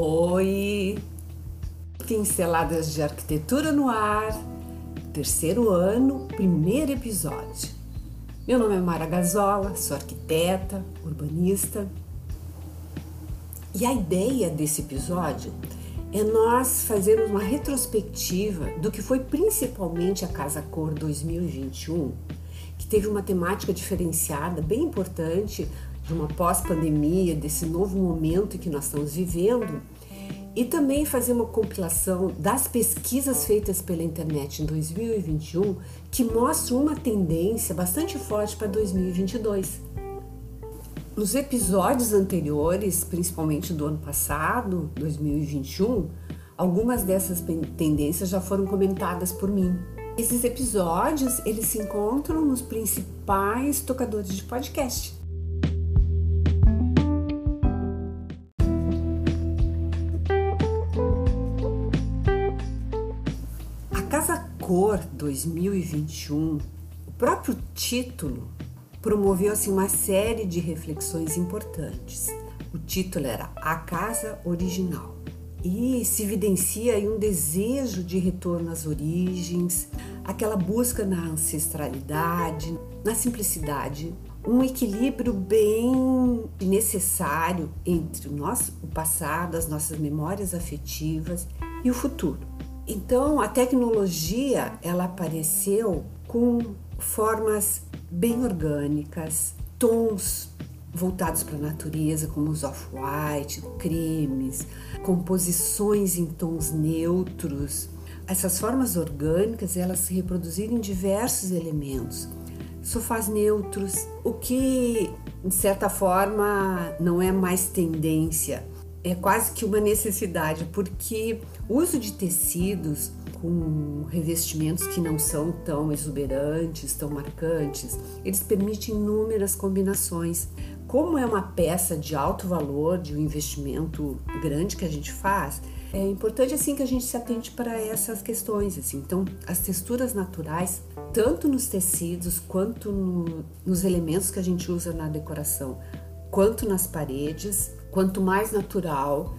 Oi! Pinceladas de Arquitetura no Ar, terceiro ano, primeiro episódio. Meu nome é Mara Gazola, sou arquiteta, urbanista. E a ideia desse episódio é nós fazermos uma retrospectiva do que foi principalmente a Casa Cor 2021, que teve uma temática diferenciada, bem importante, de uma pós-pandemia, desse novo momento que nós estamos vivendo, e também fazer uma compilação das pesquisas feitas pela internet em 2021 que mostram uma tendência bastante forte para 2022. Nos episódios anteriores, principalmente do ano passado, 2021, algumas dessas tendências já foram comentadas por mim. Esses episódios, eles se encontram nos principais tocadores de podcast. Cor 2021, o próprio título promoveu assim uma série de reflexões importantes. O título era A Casa Original e se evidencia aí um desejo de retorno às origens, aquela busca na ancestralidade, na simplicidade, um equilíbrio bem necessário entre o nosso o passado, as nossas memórias afetivas e o futuro. Então, a tecnologia ela apareceu com formas bem orgânicas, tons voltados para a natureza, como os off-white, cremes, composições em tons neutros. Essas formas orgânicas elas se reproduziram em diversos elementos, sofás neutros, o que de certa forma não é mais tendência é quase que uma necessidade, porque o uso de tecidos com revestimentos que não são tão exuberantes, tão marcantes, eles permitem inúmeras combinações. Como é uma peça de alto valor, de um investimento grande que a gente faz, é importante assim que a gente se atente para essas questões. Assim. Então, as texturas naturais, tanto nos tecidos quanto no, nos elementos que a gente usa na decoração, quanto nas paredes, Quanto mais natural,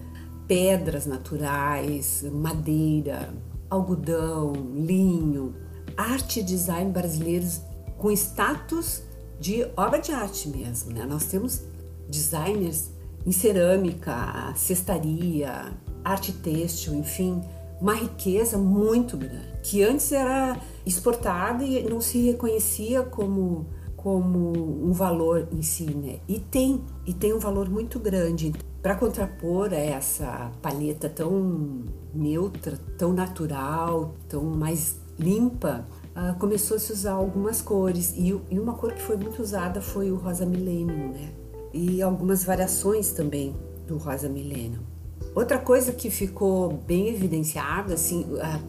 pedras naturais, madeira, algodão, linho, arte e design brasileiros com status de obra de arte mesmo, né? Nós temos designers em cerâmica, cestaria, arte têxtil, enfim, uma riqueza muito grande, que antes era exportada e não se reconhecia como como um valor em si, né? E tem, e tem um valor muito grande para contrapor essa paleta tão neutra, tão natural, tão mais limpa. Uh, começou a se usar algumas cores e, e, uma cor que foi muito usada foi o rosa millennium, né? E algumas variações também do rosa millennium. Outra coisa que ficou bem evidenciada, assim,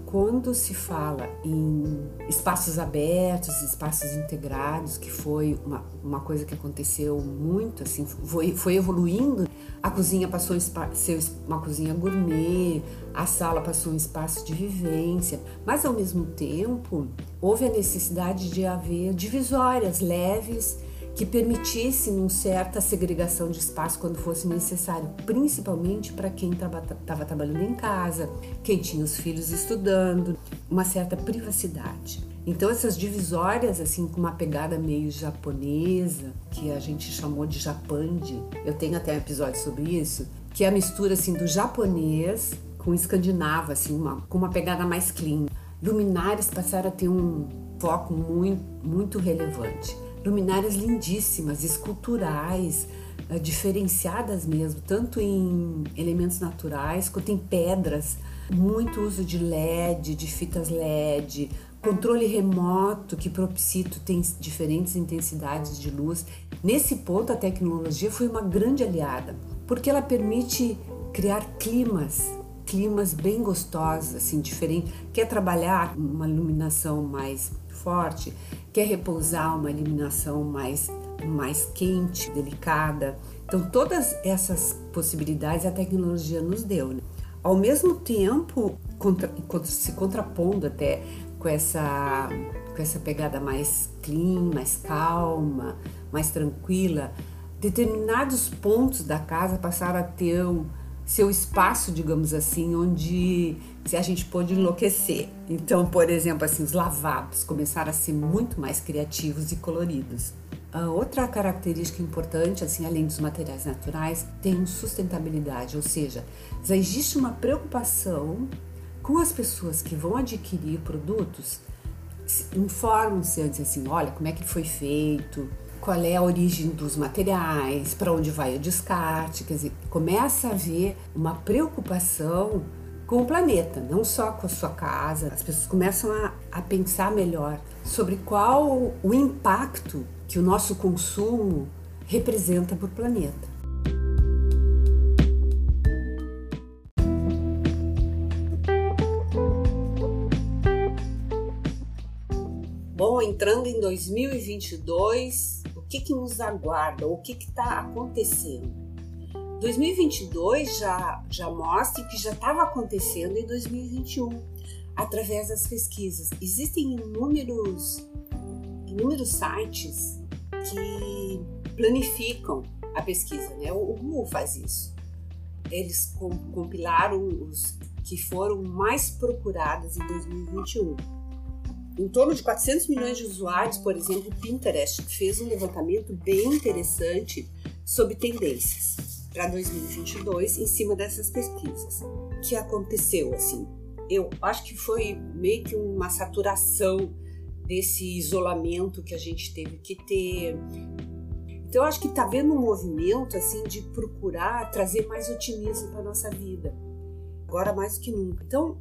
quando se fala em espaços abertos, espaços integrados, que foi uma, uma coisa que aconteceu muito, assim, foi, foi evoluindo. A cozinha passou a ser uma cozinha gourmet, a sala passou um espaço de vivência, mas ao mesmo tempo houve a necessidade de haver divisórias leves que permitissem uma certa segregação de espaço quando fosse necessário, principalmente para quem estava trabalhando em casa, quem tinha os filhos estudando, uma certa privacidade. Então essas divisórias assim com uma pegada meio japonesa, que a gente chamou de japande, eu tenho até um episódio sobre isso, que é a mistura assim do japonês com o escandinavo assim, uma, com uma pegada mais clean. Luminárias passaram a ter um foco muito muito relevante luminárias lindíssimas, esculturais, uh, diferenciadas mesmo, tanto em elementos naturais quanto em pedras. Muito uso de LED, de fitas LED, controle remoto que propicito tem diferentes intensidades de luz. Nesse ponto, a tecnologia foi uma grande aliada, porque ela permite criar climas, climas bem gostosos, assim, diferente. Quer trabalhar uma iluminação mais forte, quer repousar uma iluminação mais, mais quente, delicada. Então, todas essas possibilidades a tecnologia nos deu. Né? Ao mesmo tempo, contra, se contrapondo até com essa, com essa pegada mais clean, mais calma, mais tranquila, determinados pontos da casa passaram a ter um seu espaço, digamos assim, onde a gente pôde enlouquecer. Então, por exemplo, assim, os lavabos começaram a ser muito mais criativos e coloridos. A outra característica importante, assim, além dos materiais naturais, tem sustentabilidade, ou seja, já existe uma preocupação com as pessoas que vão adquirir produtos, informam-se antes assim, olha como é que foi feito, qual é a origem dos materiais, para onde vai o descarte, quer dizer, começa a haver uma preocupação com o planeta, não só com a sua casa. As pessoas começam a, a pensar melhor sobre qual o impacto que o nosso consumo representa para o planeta. Bom, entrando em 2022, o que, que nos aguarda? O que está acontecendo? 2022 já, já mostra que já estava acontecendo em 2021, através das pesquisas. Existem inúmeros, inúmeros sites que planificam a pesquisa, né? O Google faz isso. Eles compilaram os que foram mais procuradas em 2021 em torno de 400 milhões de usuários, por exemplo, o Pinterest fez um levantamento bem interessante sobre tendências para 2022 em cima dessas pesquisas. O que aconteceu assim? Eu acho que foi meio que uma saturação desse isolamento que a gente teve que ter. Então eu acho que está vendo um movimento assim de procurar trazer mais otimismo para nossa vida. Agora mais do que nunca. Então,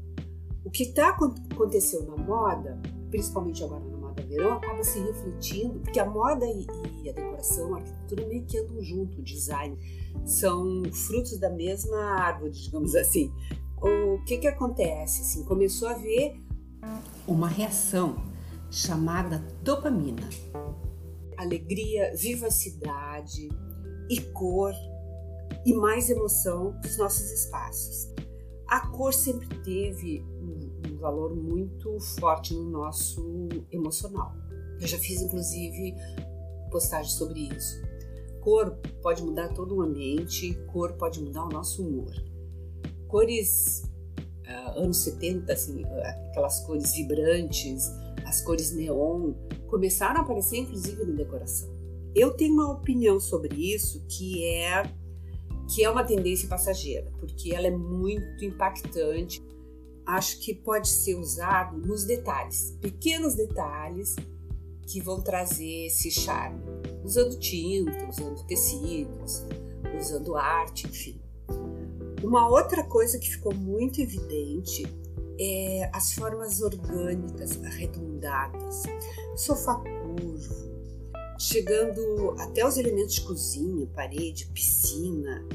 o que tá aconteceu na moda principalmente agora na moda verão, acaba se refletindo, porque a moda e, a decoração, a arquitetura meio que andam junto, o design, são frutos da mesma árvore, digamos assim. O que que acontece? Assim, começou a haver uma reação chamada dopamina. Alegria, vivacidade e cor e mais emoção dos nossos espaços. A cor sempre teve um valor muito forte no nosso emocional. Eu já fiz inclusive postagem sobre isso. Cor pode mudar todo o ambiente, cor pode mudar o nosso humor. Cores uh, anos 70, assim, aquelas cores vibrantes, as cores neon, começaram a aparecer inclusive na decoração. Eu tenho uma opinião sobre isso que é que é uma tendência passageira, porque ela é muito impactante. Acho que pode ser usado nos detalhes, pequenos detalhes que vão trazer esse charme, usando tinta, usando tecidos, usando arte, enfim. Uma outra coisa que ficou muito evidente é as formas orgânicas arredondadas, sofá curvo, chegando até os elementos de cozinha, parede, piscina.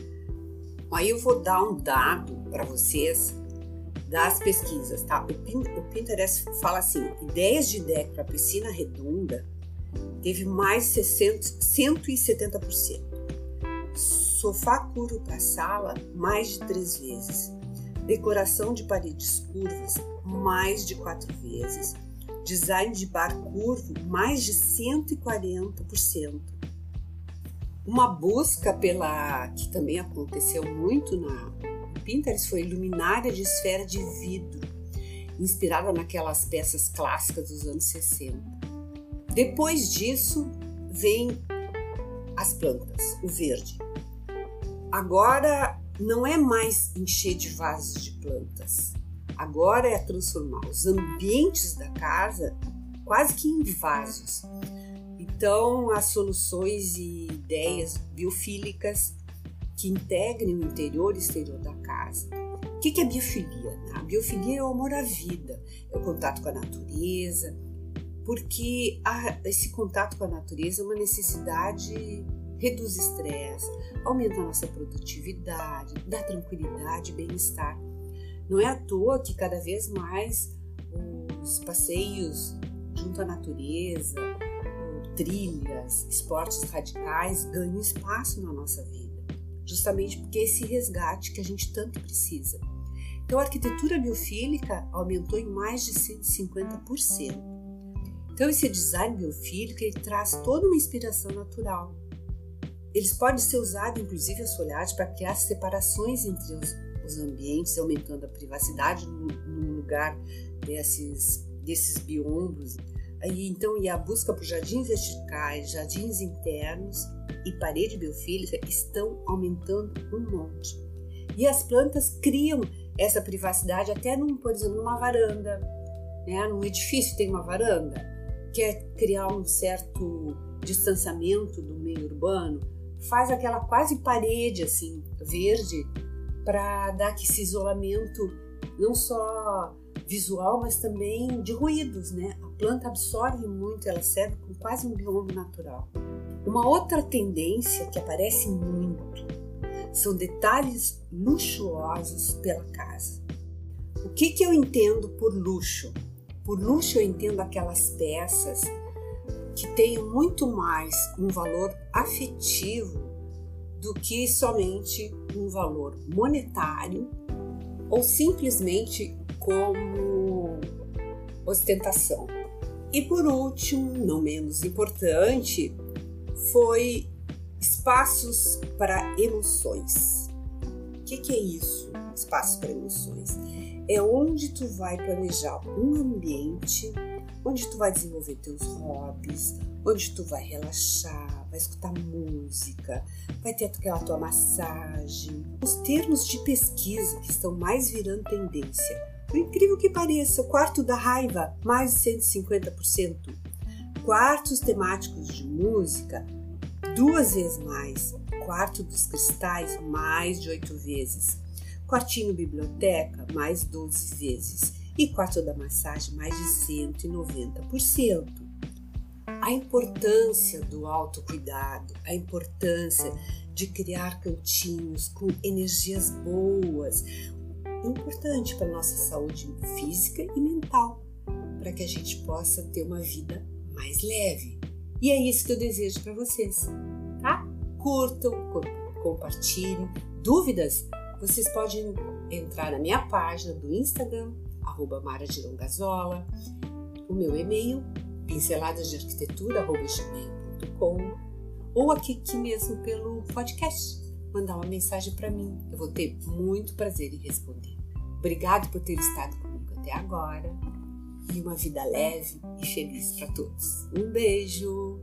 Aí eu vou dar um dado para vocês das pesquisas, tá? O Pinterest fala assim: ideias de deck para piscina redonda teve mais 60, 170%. Sofá curvo para sala, mais de três vezes. Decoração de paredes curvas, mais de quatro vezes design de bar curvo mais de 140%. Uma busca pela que também aconteceu muito na Pinterest foi luminária de esfera de vidro, inspirada naquelas peças clássicas dos anos 60. Depois disso vem as plantas, o verde. Agora não é mais encher de vasos de plantas, Agora é transformar os ambientes da casa quase que em vasos. Então, as soluções e ideias biofílicas que integrem o interior e exterior da casa. O que é biofilia? A biofilia é o amor à vida, é o contato com a natureza, porque esse contato com a natureza é uma necessidade, reduz estresse, aumenta a nossa produtividade, dá tranquilidade e bem-estar. Não é à toa que cada vez mais os passeios junto à natureza, trilhas, esportes radicais ganham espaço na nossa vida, justamente porque é esse resgate que a gente tanto precisa. Então, a arquitetura biofílica aumentou em mais de 150%. Então, esse design biofílico ele traz toda uma inspiração natural. eles podem ser usados, inclusive, as folhagens, para criar separações entre os, os ambientes, aumentando a privacidade no, no lugar desses, desses biombos. Aí, então, e a busca por jardins verticais, jardins internos e parede biofílica estão aumentando um monte. E as plantas criam essa privacidade até, num, por exemplo, numa varanda, né? Num edifício tem uma varanda, quer criar um certo distanciamento do meio urbano, faz aquela quase parede assim verde para dar esse isolamento não só visual, mas também de ruídos, né? A planta absorve muito, ela serve como quase um bioma natural. Uma outra tendência que aparece muito são detalhes luxuosos pela casa. O que, que eu entendo por luxo? Por luxo eu entendo aquelas peças que tenham muito mais um valor afetivo do que somente um valor monetário ou simplesmente como ostentação. E por último, não menos importante, foi espaços para emoções. O que, que é isso? Espaços para emoções. É onde tu vai planejar um ambiente onde tu vai desenvolver teus hobbies, onde tu vai relaxar, vai escutar música, vai ter aquela tua massagem. Os termos de pesquisa que estão mais virando tendência. Por incrível que pareça, o quarto da raiva, mais de 150%. Quartos temáticos de música, duas vezes mais. Quarto dos cristais, mais de oito vezes. Quartinho biblioteca, mais 12 vezes e quarto da massagem mais de 190%. A importância do autocuidado, a importância de criar cantinhos com energias boas, importante para a nossa saúde física e mental, para que a gente possa ter uma vida mais leve. E é isso que eu desejo para vocês, tá? Curtam, compartilhem. Dúvidas? Vocês podem entrar na minha página do Instagram, arroba Mara Girongazola, o meu e-mail, pinceladas de arquitetura, arroba gmail.com, ou aqui, aqui mesmo pelo podcast, mandar uma mensagem para mim. Eu vou ter muito prazer em responder. Obrigado por ter estado comigo até agora e uma vida é. leve e feliz para todos. Um beijo!